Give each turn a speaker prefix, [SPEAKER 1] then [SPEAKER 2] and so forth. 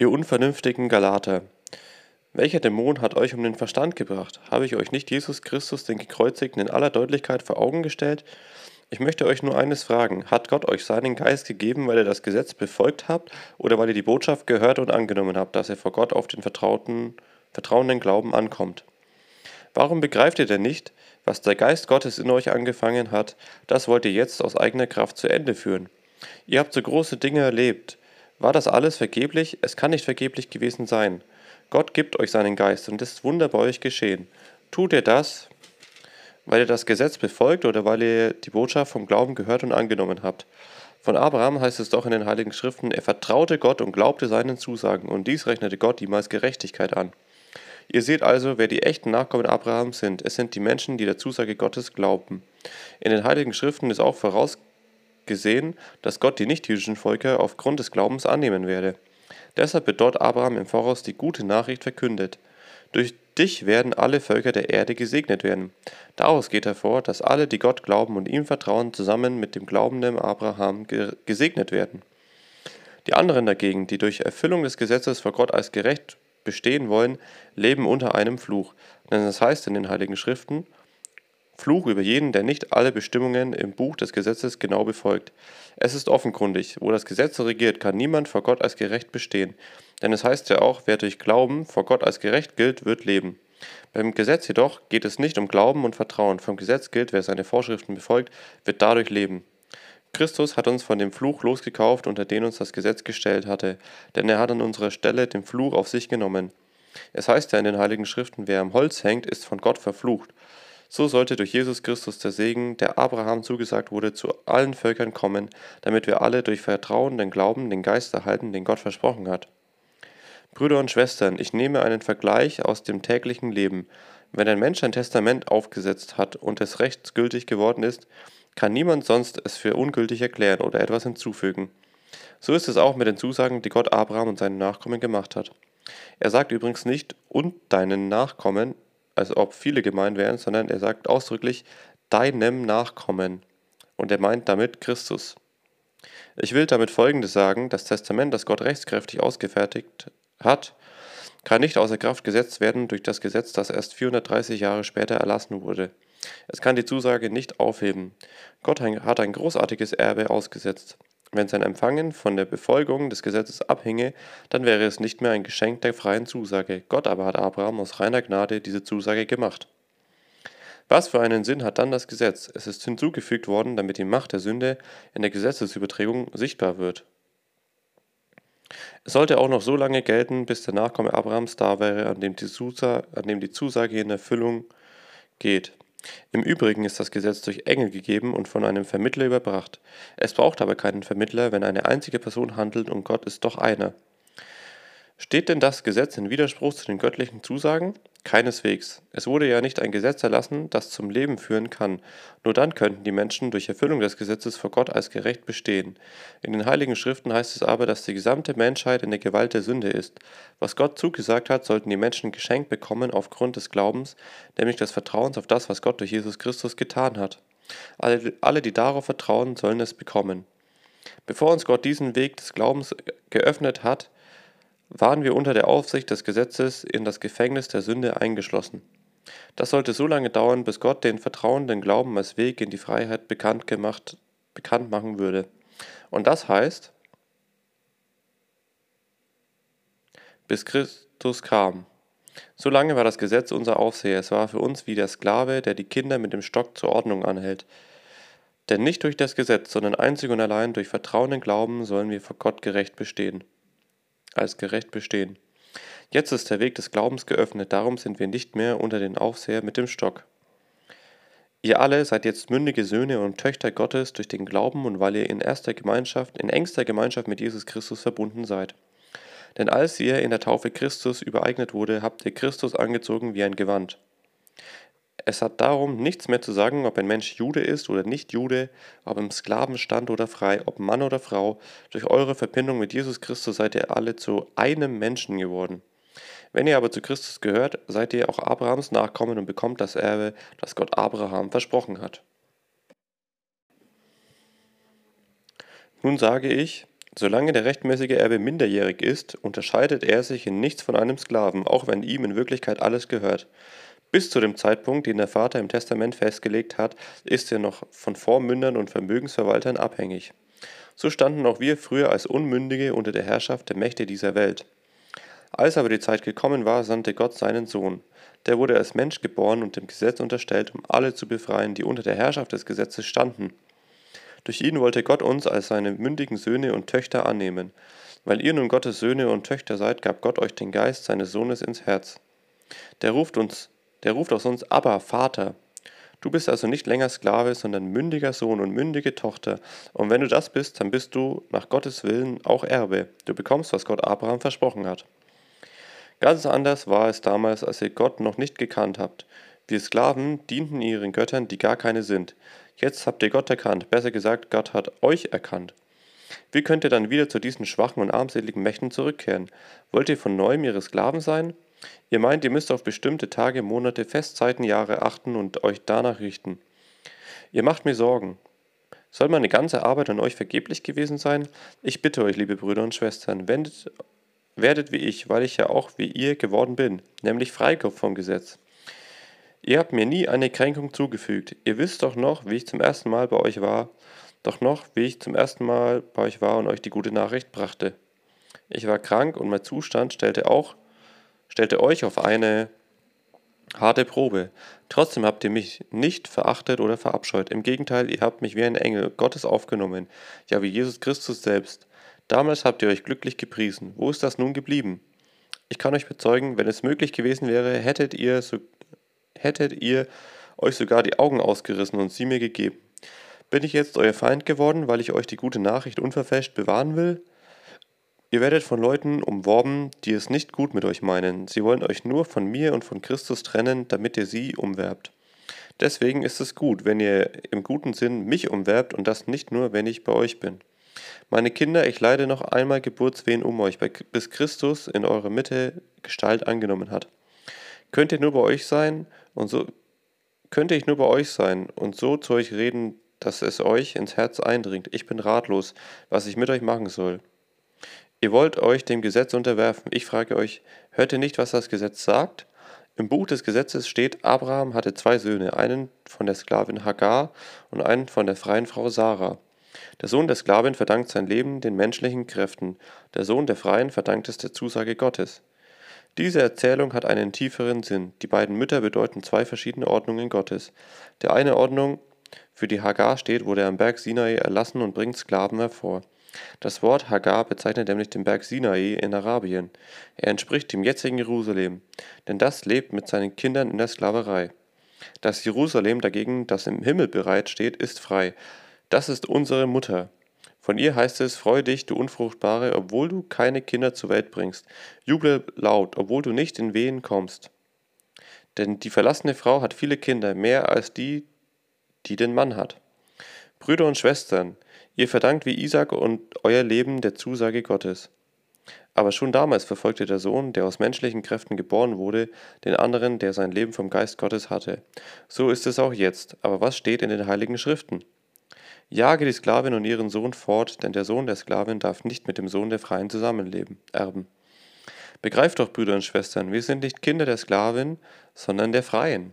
[SPEAKER 1] Ihr unvernünftigen Galater, welcher Dämon hat euch um den Verstand gebracht? Habe ich euch nicht Jesus Christus, den Gekreuzigten, in aller Deutlichkeit vor Augen gestellt? Ich möchte euch nur eines fragen. Hat Gott euch seinen Geist gegeben, weil ihr das Gesetz befolgt habt oder weil ihr die Botschaft gehört und angenommen habt, dass ihr vor Gott auf den vertrauten, vertrauenden Glauben ankommt? Warum begreift ihr denn nicht, was der Geist Gottes in euch angefangen hat, das wollt ihr jetzt aus eigener Kraft zu Ende führen? Ihr habt so große Dinge erlebt. War das alles vergeblich? Es kann nicht vergeblich gewesen sein. Gott gibt euch seinen Geist und es ist Wunder bei euch geschehen. Tut ihr das, weil ihr das Gesetz befolgt oder weil ihr die Botschaft vom Glauben gehört und angenommen habt? Von Abraham heißt es doch in den Heiligen Schriften, er vertraute Gott und glaubte seinen Zusagen, und dies rechnete Gott ihm als Gerechtigkeit an. Ihr seht also, wer die echten Nachkommen Abrahams sind. Es sind die Menschen, die der Zusage Gottes glauben. In den Heiligen Schriften ist auch vorausgesehen, dass Gott die nichtjüdischen Völker aufgrund des Glaubens annehmen werde. Deshalb wird dort Abraham im Voraus die gute Nachricht verkündet. Durch dich werden alle Völker der Erde gesegnet werden. Daraus geht hervor, dass alle, die Gott glauben und ihm vertrauen, zusammen mit dem glaubenden Abraham gesegnet werden. Die anderen dagegen, die durch Erfüllung des Gesetzes vor Gott als gerecht bestehen wollen, leben unter einem Fluch. Denn es heißt in den Heiligen Schriften, Fluch über jeden, der nicht alle Bestimmungen im Buch des Gesetzes genau befolgt. Es ist offenkundig, wo das Gesetz regiert, kann niemand vor Gott als gerecht bestehen. Denn es heißt ja auch, wer durch Glauben vor Gott als gerecht gilt, wird leben. Beim Gesetz jedoch geht es nicht um Glauben und Vertrauen. Vom Gesetz gilt, wer seine Vorschriften befolgt, wird dadurch leben. Christus hat uns von dem Fluch losgekauft, unter den uns das Gesetz gestellt hatte, denn er hat an unserer Stelle den Fluch auf sich genommen. Es heißt ja in den Heiligen Schriften, wer am Holz hängt, ist von Gott verflucht. So sollte durch Jesus Christus der Segen, der Abraham zugesagt wurde, zu allen Völkern kommen, damit wir alle durch Vertrauen, den Glauben, den Geist erhalten, den Gott versprochen hat. Brüder und Schwestern, ich nehme einen Vergleich aus dem täglichen Leben. Wenn ein Mensch ein Testament aufgesetzt hat und es rechtsgültig geworden ist, kann niemand sonst es für ungültig erklären oder etwas hinzufügen. So ist es auch mit den Zusagen, die Gott Abraham und seinen Nachkommen gemacht hat. Er sagt übrigens nicht und deinen Nachkommen, als ob viele gemeint wären, sondern er sagt ausdrücklich deinem Nachkommen. Und er meint damit Christus. Ich will damit Folgendes sagen, das Testament, das Gott rechtskräftig ausgefertigt hat, kann nicht außer Kraft gesetzt werden durch das Gesetz, das erst 430 Jahre später erlassen wurde. Es kann die Zusage nicht aufheben. Gott hat ein großartiges Erbe ausgesetzt. Wenn sein Empfangen von der Befolgung des Gesetzes abhinge, dann wäre es nicht mehr ein Geschenk der freien Zusage. Gott aber hat Abraham aus reiner Gnade diese Zusage gemacht. Was für einen Sinn hat dann das Gesetz? Es ist hinzugefügt worden, damit die Macht der Sünde in der Gesetzesübertragung sichtbar wird. Es sollte auch noch so lange gelten, bis der Nachkomme Abrahams da wäre, an dem die Zusage in Erfüllung geht. Im Übrigen ist das Gesetz durch Engel gegeben und von einem Vermittler überbracht. Es braucht aber keinen Vermittler, wenn eine einzige Person handelt und Gott ist doch einer. Steht denn das Gesetz in Widerspruch zu den göttlichen Zusagen? Keineswegs. Es wurde ja nicht ein Gesetz erlassen, das zum Leben führen kann. Nur dann könnten die Menschen durch Erfüllung des Gesetzes vor Gott als gerecht bestehen. In den Heiligen Schriften heißt es aber, dass die gesamte Menschheit in der Gewalt der Sünde ist. Was Gott zugesagt hat, sollten die Menschen geschenkt bekommen aufgrund des Glaubens, nämlich des Vertrauens auf das, was Gott durch Jesus Christus getan hat. Alle, alle die darauf vertrauen, sollen es bekommen. Bevor uns Gott diesen Weg des Glaubens geöffnet hat, waren wir unter der Aufsicht des Gesetzes in das Gefängnis der Sünde eingeschlossen. Das sollte so lange dauern, bis Gott den vertrauenden Glauben als Weg in die Freiheit bekannt, gemacht, bekannt machen würde. Und das heißt, bis Christus kam. So lange war das Gesetz unser Aufseher. Es war für uns wie der Sklave, der die Kinder mit dem Stock zur Ordnung anhält. Denn nicht durch das Gesetz, sondern einzig und allein durch Vertrauen und Glauben sollen wir vor Gott gerecht bestehen als gerecht bestehen. Jetzt ist der Weg des Glaubens geöffnet, darum sind wir nicht mehr unter den Aufseher mit dem Stock. Ihr alle seid jetzt mündige Söhne und Töchter Gottes durch den Glauben und weil ihr in erster Gemeinschaft, in engster Gemeinschaft mit Jesus Christus verbunden seid. Denn als ihr in der Taufe Christus übereignet wurde, habt ihr Christus angezogen wie ein Gewand. Es hat darum nichts mehr zu sagen, ob ein Mensch Jude ist oder nicht Jude, ob im Sklavenstand oder frei, ob Mann oder Frau. Durch eure Verbindung mit Jesus Christus seid ihr alle zu einem Menschen geworden. Wenn ihr aber zu Christus gehört, seid ihr auch Abrahams Nachkommen und bekommt das Erbe, das Gott Abraham versprochen hat. Nun sage ich, Solange der rechtmäßige Erbe minderjährig ist, unterscheidet er sich in nichts von einem Sklaven, auch wenn ihm in Wirklichkeit alles gehört. Bis zu dem Zeitpunkt, den der Vater im Testament festgelegt hat, ist er noch von Vormündern und Vermögensverwaltern abhängig. So standen auch wir früher als Unmündige unter der Herrschaft der Mächte dieser Welt. Als aber die Zeit gekommen war, sandte Gott seinen Sohn. Der wurde als Mensch geboren und dem Gesetz unterstellt, um alle zu befreien, die unter der Herrschaft des Gesetzes standen. Durch ihn wollte Gott uns als seine mündigen Söhne und Töchter annehmen. Weil ihr nun Gottes Söhne und Töchter seid, gab Gott euch den Geist seines Sohnes ins Herz. Der ruft uns, der ruft aus uns aber Vater. Du bist also nicht länger Sklave, sondern mündiger Sohn und mündige Tochter. Und wenn du das bist, dann bist du nach Gottes Willen auch Erbe. Du bekommst, was Gott Abraham versprochen hat. Ganz anders war es damals, als ihr Gott noch nicht gekannt habt. Wir Sklaven dienten ihren Göttern, die gar keine sind. Jetzt habt ihr Gott erkannt, besser gesagt, Gott hat euch erkannt. Wie könnt ihr dann wieder zu diesen schwachen und armseligen Mächten zurückkehren? Wollt ihr von neuem ihre Sklaven sein? Ihr meint, ihr müsst auf bestimmte Tage, Monate, Festzeiten, Jahre achten und euch danach richten. Ihr macht mir Sorgen. Soll meine ganze Arbeit an euch vergeblich gewesen sein? Ich bitte euch, liebe Brüder und Schwestern, wendet, werdet wie ich, weil ich ja auch wie ihr geworden bin, nämlich Freikopf vom Gesetz. Ihr habt mir nie eine Kränkung zugefügt. Ihr wisst doch noch, wie ich zum ersten Mal bei euch war, doch noch, wie ich zum ersten Mal bei euch war und euch die gute Nachricht brachte. Ich war krank und mein Zustand stellte auch stellte euch auf eine harte Probe. Trotzdem habt ihr mich nicht verachtet oder verabscheut. Im Gegenteil, ihr habt mich wie ein Engel Gottes aufgenommen, ja wie Jesus Christus selbst. Damals habt ihr euch glücklich gepriesen. Wo ist das nun geblieben? Ich kann euch bezeugen, wenn es möglich gewesen wäre, hättet ihr, so, hättet ihr euch sogar die Augen ausgerissen und sie mir gegeben. Bin ich jetzt euer Feind geworden, weil ich euch die gute Nachricht unverfälscht bewahren will? Ihr werdet von Leuten umworben, die es nicht gut mit euch meinen. Sie wollen euch nur von mir und von Christus trennen, damit ihr sie umwerbt. Deswegen ist es gut, wenn ihr im guten Sinn mich umwerbt und das nicht nur, wenn ich bei euch bin. Meine Kinder, ich leide noch einmal Geburtswehen um euch, bis Christus in eurer Mitte Gestalt angenommen hat. Könnt ihr nur bei euch sein und so könnte ich nur bei euch sein und so zu euch reden, dass es euch ins Herz eindringt. Ich bin ratlos, was ich mit euch machen soll. Ihr wollt euch dem Gesetz unterwerfen. Ich frage euch, hört ihr nicht, was das Gesetz sagt? Im Buch des Gesetzes steht, Abraham hatte zwei Söhne, einen von der Sklavin Hagar und einen von der freien Frau Sarah. Der Sohn der Sklavin verdankt sein Leben den menschlichen Kräften, der Sohn der Freien verdankt es der Zusage Gottes. Diese Erzählung hat einen tieferen Sinn. Die beiden Mütter bedeuten zwei verschiedene Ordnungen Gottes. Der eine Ordnung für die Hagar steht, wurde am Berg Sinai erlassen und bringt Sklaven hervor. Das Wort Hagar bezeichnet nämlich den Berg Sinai in Arabien. Er entspricht dem jetzigen Jerusalem, denn das lebt mit seinen Kindern in der Sklaverei. Das Jerusalem dagegen, das im Himmel bereit steht, ist frei. Das ist unsere Mutter. Von ihr heißt es, freu dich, du Unfruchtbare, obwohl du keine Kinder zur Welt bringst. Juble laut, obwohl du nicht in Wehen kommst. Denn die verlassene Frau hat viele Kinder, mehr als die, die den Mann hat. Brüder und Schwestern, Ihr verdankt wie Isaac und euer Leben der Zusage Gottes. Aber schon damals verfolgte der Sohn, der aus menschlichen Kräften geboren wurde, den anderen, der sein Leben vom Geist Gottes hatte. So ist es auch jetzt. Aber was steht in den heiligen Schriften? Jage die Sklavin und ihren Sohn fort, denn der Sohn der Sklavin darf nicht mit dem Sohn der Freien zusammenleben, erben. Begreift doch, Brüder und Schwestern, wir sind nicht Kinder der Sklavin, sondern der Freien.